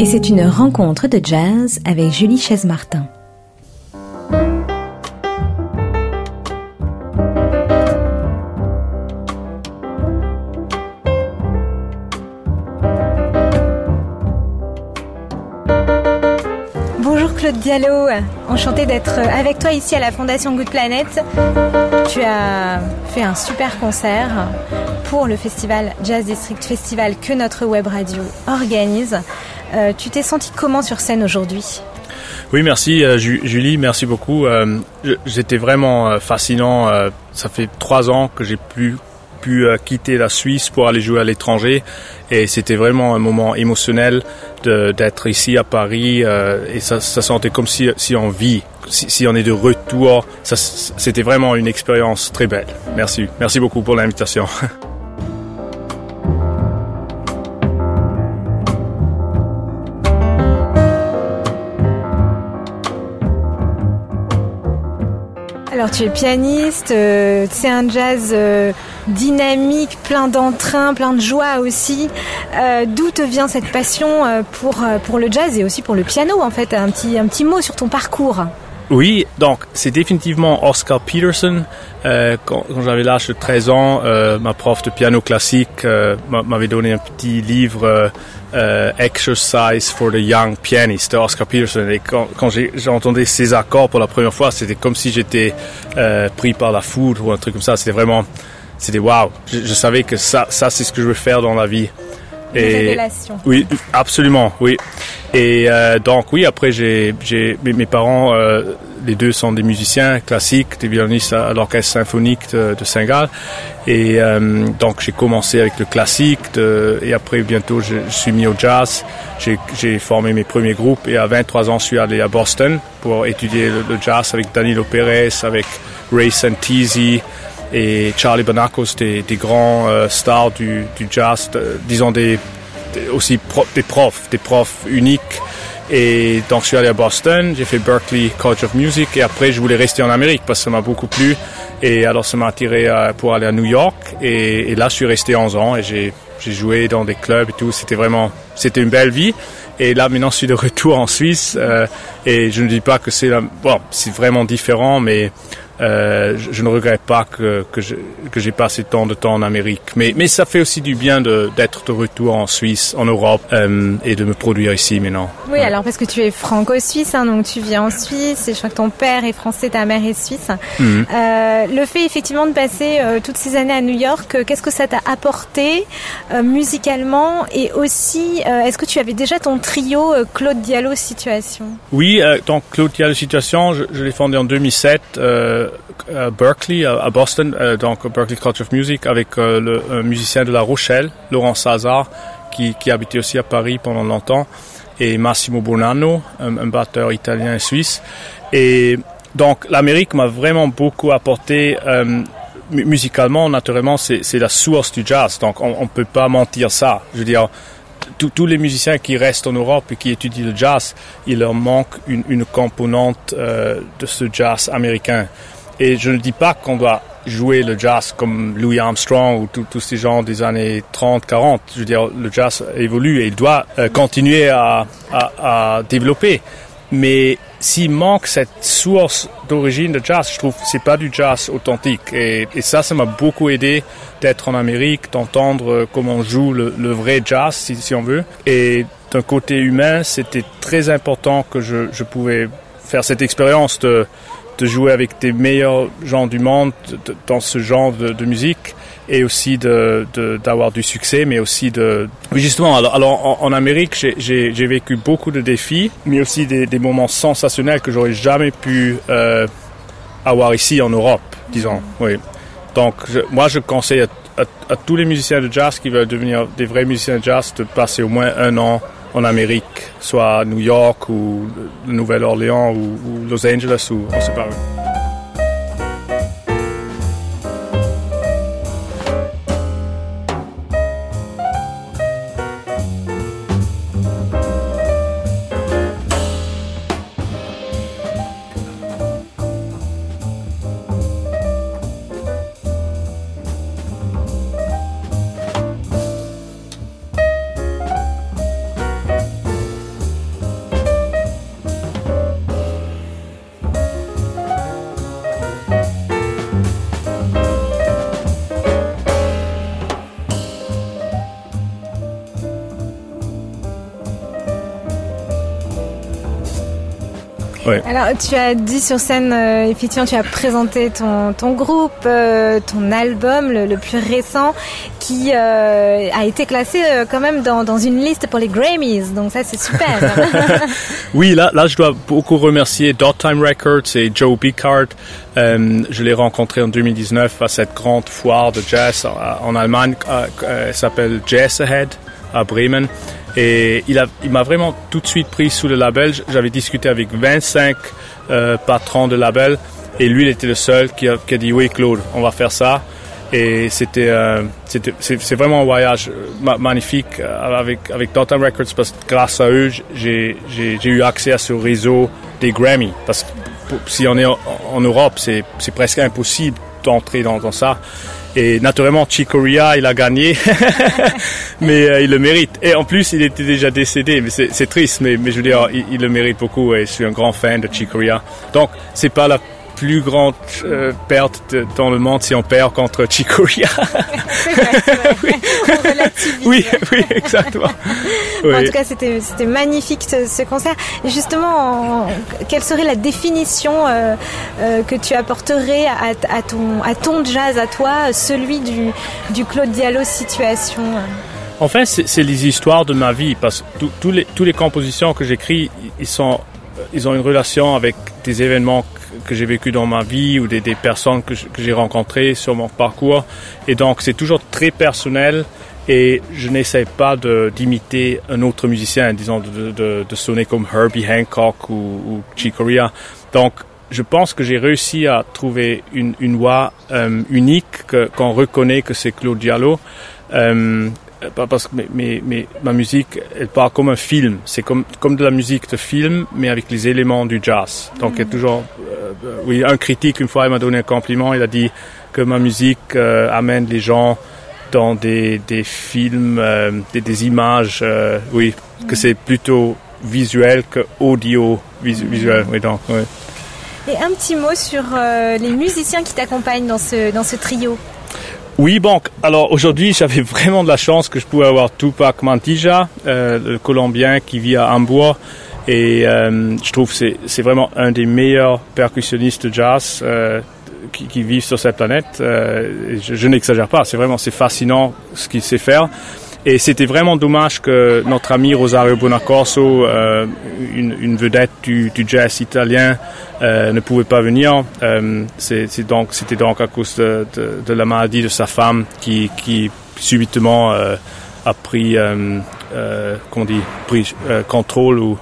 Et c'est une rencontre de jazz avec Julie Chaise-Martin. Bonjour Claude Diallo, enchanté d'être avec toi ici à la Fondation Good Planet. Tu as fait un super concert pour le festival Jazz District Festival que notre web radio organise. Euh, tu t'es senti comment sur scène aujourd'hui? Oui, merci euh, Ju- Julie, merci beaucoup. Euh, J'étais vraiment fascinant. ça fait trois ans que j'ai pu quitter la Suisse pour aller jouer à l'étranger et c'était vraiment un moment émotionnel d'être ici à Paris et ça, ça sentait comme si, on vit, si, si on est de retour. C'était vraiment une expérience très belle. Merci, merci beaucoup pour l'invitation. Alors tu es pianiste, euh, c'est un jazz euh, dynamique, plein d'entrain, plein de joie aussi. Euh, D'où te vient cette passion pour, pour le jazz et aussi pour le piano en fait? Un petit mot sur ton parcours. Oui, donc c'est définitivement Oscar Peterson. Euh, quand j'avais l'âge de 13 ans, euh, ma prof de piano classique euh, m'a- m'avait donné un petit livre euh, euh, Exercise for the Young Pianist de Oscar Peterson. Et quand, quand entendu ces accords pour la première fois, c'était comme si j'étais euh, pris par la foudre ou un truc comme ça. C'était vraiment, c'était waouh. Je, je savais que ça, ça c'est ce que je veux faire dans la vie. Révélation. Oui, absolument, oui. Et euh, donc oui, après j'ai, j'ai mes, parents, euh, les deux sont des musiciens classiques, des violonistes à, à l'orchestre symphonique de, de Saint-Gall. Et euh, donc j'ai commencé avec le classique de- et après bientôt je, je suis mis au jazz. J'ai, j'ai formé mes premiers groupes et à 23 ans je suis allé à Boston pour étudier le, le jazz avec Danilo Perez, avec Ray Santisi et Charlie Bonacos, des, des grands euh, stars du, du jazz, de- disons des, des- aussi pro- des profs, des profs uniques. Et donc je suis allé à Boston, j'ai fait Berkeley College of Music et après je voulais rester en Amérique parce que ça m'a beaucoup plu. Et alors ça m'a attiré euh, pour aller à New York et, et là je suis resté 11 ans et j'ai j'ai joué dans des clubs et tout. C'était vraiment, c'était une belle vie. Et là maintenant je suis de retour en Suisse euh, et je ne dis pas que c'est bon, c'est vraiment différent, mais euh, je, je ne regrette pas que, que, je- que j'ai passé tant de temps en Amérique. Mais, mais ça fait aussi du bien de- d'être de, retour en Suisse, en Europe, euh, et de me produire ici maintenant. Oui, alors parce que tu es franco-suisse, hein, donc tu vis en Suisse, et je crois que ton père est français, ta mère est suisse. Mhm. Euh, le fait effectivement de passer toutes ces années à New York, qu'est-ce que ça t'a apporté musicalement Et aussi, est-ce que tu avais déjà ton trio Claude Diallo Situation? Oui, donc Claude Diallo Situation, je, je l'ai fondé en 2007 euh, à Berkeley, à, à Boston, euh, donc Berkeley College of Music, avec euh, le un musicien de La Rochelle, Laurent Sazar, qui, qui habitait aussi à Paris pendant longtemps, et Massimo Bonanno, un, batteur italien et suisse. Et donc l'Amérique m'a vraiment beaucoup apporté. Euh, mu- musicalement, naturellement, c'est la source du jazz, donc on, on peut pas mentir ça. Je veux dire, tous les musiciens qui restent en Europe et qui étudient le jazz, il leur manque une, composante euh, de ce jazz américain. Et je ne dis pas qu'on doit jouer le jazz comme Louis Armstrong ou tous ces gens des années 30, 40. Je veux dire, le jazz évolue et il doit euh, continuer à, à, à développer. Mais s'il manque cette source d'origine de jazz, je trouve que c'est pas du jazz authentique. Et, et ça, ça m'a beaucoup aidé d'être en Amérique, d'entendre comment on joue le, le vrai jazz, si, si on veut. Et d'un côté humain, c'était très important que je, je pouvais faire cette expérience de, de jouer avec des meilleurs gens du monde de- dans ce genre de, de musique et aussi de de- d'avoir du succès, mais aussi de Oui, justement. Alors, alors en, en Amérique, j'ai- vécu beaucoup de défis, mais aussi des, des moments sensationnels que j'aurais jamais pu euh, avoir ici en Europe, disons. Oui. Donc, je- moi, je conseille à, à, tous les musiciens de jazz qui veulent devenir des vrais musiciens de jazz de passer au moins un an en Amérique, soit à New York ou Nouvelle-Orléans ou, ou, Los Angeles ou on sait pas où. Alors, tu as dit sur scène, euh, effectivement, tu as présenté ton, ton groupe, euh, ton album, le, plus récent, qui euh, a été classé quand même dans, dans, une liste pour les Grammys. Donc ça, c'est super. oui, là, là, je dois beaucoup remercier Dot Time Records et Joe Picard. je l'ai rencontré en 2019 à cette grande foire de jazz en, en Allemagne. elle s'appelle Jazz Ahead à Bremen. Et il, m'a vraiment tout de suite pris sous le label. J'avais discuté avec 25 euh, patrons de label et lui, il était le seul qui a, dit oui, Claude, on va faire ça. Et c'était, euh, vraiment un voyage euh, magnifique avec avec Records parce que grâce à eux, j'ai, eu accès à ce réseau des Grammy. Parce que si on est en, Europe, c'est, presque impossible d'entrer dans ça. Et naturellement, Chicoria, il a gagné, mais euh, il le mérite. Et en plus, il était déjà décédé, mais c'est triste, mais, mais je veux dire, il, le mérite beaucoup et je suis un grand fan de Chicoria. Donc, c'est pas la plus grande euh, perte dans le monde si on perd contre Chicoria. oui. oui, oui, exactement. En tout cas, c'était magnifique ce, concert. Justement, quelle serait la définition euh, euh, que tu apporterais à, à, ton, à ton jazz, à toi, celui du, du Claude Diallo Situation? Enfin, c'est les histoires de ma vie, parce que tous les, tous les compositions que j'écris, ils, sont, ils ont une relation avec des événements que j'ai vécu dans ma vie ou des, personnes que j'ai rencontrées sur mon parcours. Et donc, c'est toujours très personnel et je n'essaie pas d'imiter un autre musicien, disons, de, de, de, sonner comme Herbie Hancock ou, ou Chick Corea. Donc, je pense que j'ai réussi à trouver une, une voix euh, unique qu'on reconnaît que c'est Claude Diallo. Euh, parce que mais, mais, ma musique, elle part comme un film. C'est comme, comme de la musique de film, mais avec les éléments du jazz. Donc, il y a mm. toujours, euh, oui, un critique, une fois, il m'a donné un compliment. Il a dit que ma musique euh, amène les gens dans des, des films, euh, des, des, images, oui, que mm. c'est plutôt visuel que audio visuel. Oui, donc, oui. Et un petit mot sur les musiciens qui t'accompagnent dans ce, dans ce trio. Oui, bon, alors aujourd'hui, j'avais vraiment de la chance que je pouvais avoir Tupac Mantija, euh, le Colombien qui vit à Hambourg. Et euh, je trouve que c'est vraiment un des meilleurs percussionnistes de jazz euh, qui, qui, vivent sur cette planète. Euh, je, je n'exagère pas, c'est vraiment c'est fascinant ce qu'il sait faire. Et c'était vraiment dommage que notre ami Rosario Bonacorso, euh, une, une, vedette du, du, jazz italien, euh, ne pouvait pas venir. Euh, c'est donc c'était donc à cause de, de, de, la maladie de sa femme qui, qui subitement euh, a pris, dit, pris contrôle ou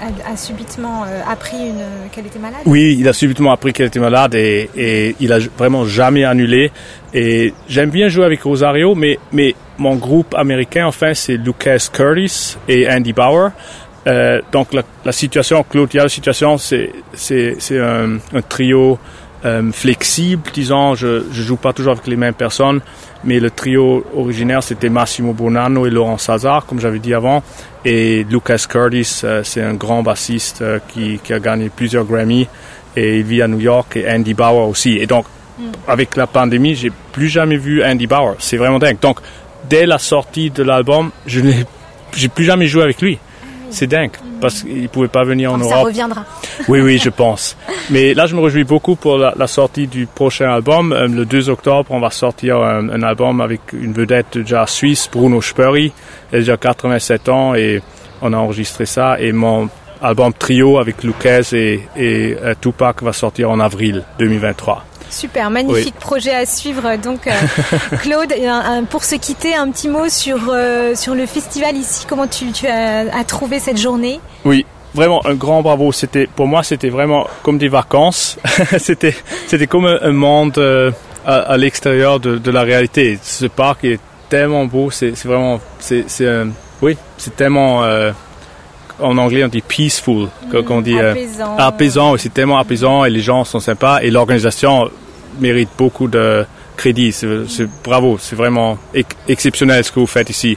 a, subitement appris qu'elle était malade Oui, il a subitement appris qu'elle était malade et, il a vraiment jamais annulé. Et j'aime bien jouer avec Rosario, mais, mais mon groupe américain, enfin, c'est Lucas Curtis et Andy Bauer. Euh, donc la, situation, Claude, la situation, c'est un, un trio euh, flexible, disons. Je je joue pas toujours avec les mêmes personnes, mais le trio originaire c'était Massimo Bonanno et Laurent Sazar, comme j'avais dit avant, et Lucas Curtis, euh, c'est un grand bassiste euh, qui, qui a gagné plusieurs Grammy et il vit à New York et Andy Bauer aussi. Et donc mm. avec la pandémie, j'ai plus jamais vu Andy Bauer. C'est vraiment dingue. Donc dès la sortie de l'album, je n'ai j'ai plus jamais joué avec lui. C'est dingue, parce qu'il pouvait pas venir en Europe. Ça reviendra. oui, oui, je pense. Mais là, je me réjouis beaucoup pour la, la sortie du prochain album. Euh, le 2 octobre, on va sortir un, un, album avec une vedette de jazz suisse, Bruno Sperry. Il a déjà 87 ans et on a enregistré ça. Et mon album trio avec Lucas et, et uh, Tupac va sortir en avril 2023. Super, magnifique projet à suivre. Donc, euh, Claude, un- un- pour se quitter, un petit mot sur, euh, sur le festival ici. Comment tu, tu as, as trouvé cette journée? Oui, vraiment un grand bravo. C'était pour moi, c'était vraiment comme des vacances. c'était c'était comme un, monde euh, à, à l'extérieur de, de la réalité. Ce parc est tellement beau. C'est vraiment c'est oui, c'est tellement en anglais on dit peaceful, qu'on qu'on dit euh, Apaisant. apaisant. C'est tellement apaisant et les gens sont sympas et l'organisation mérite beaucoup de crédit. C'est c'est- bravo, c'est vraiment ex- exceptionnel ce que vous faites ici.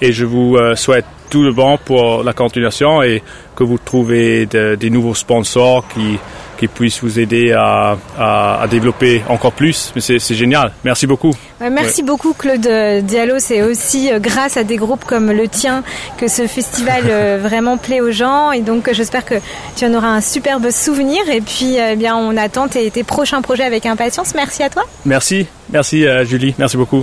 Et je vous euh, souhaite tout le bon pour la continuation et que vous trouvez de- des nouveaux sponsors qui, qui puissent vous aider à, à, à développer encore plus. Mais c'est génial. Merci beaucoup. Ouais, merci beaucoup Claude Diallo. C'est aussi euh, grâce à des groupes comme le tien que ce festival euh, vraiment plaît aux gens. Et donc euh, j'espère que tu en auras un superbe souvenir. Et puis eh bien on attend tes, tes prochains projets avec impatience. Merci à toi. Merci. Merci Julie. Merci beaucoup.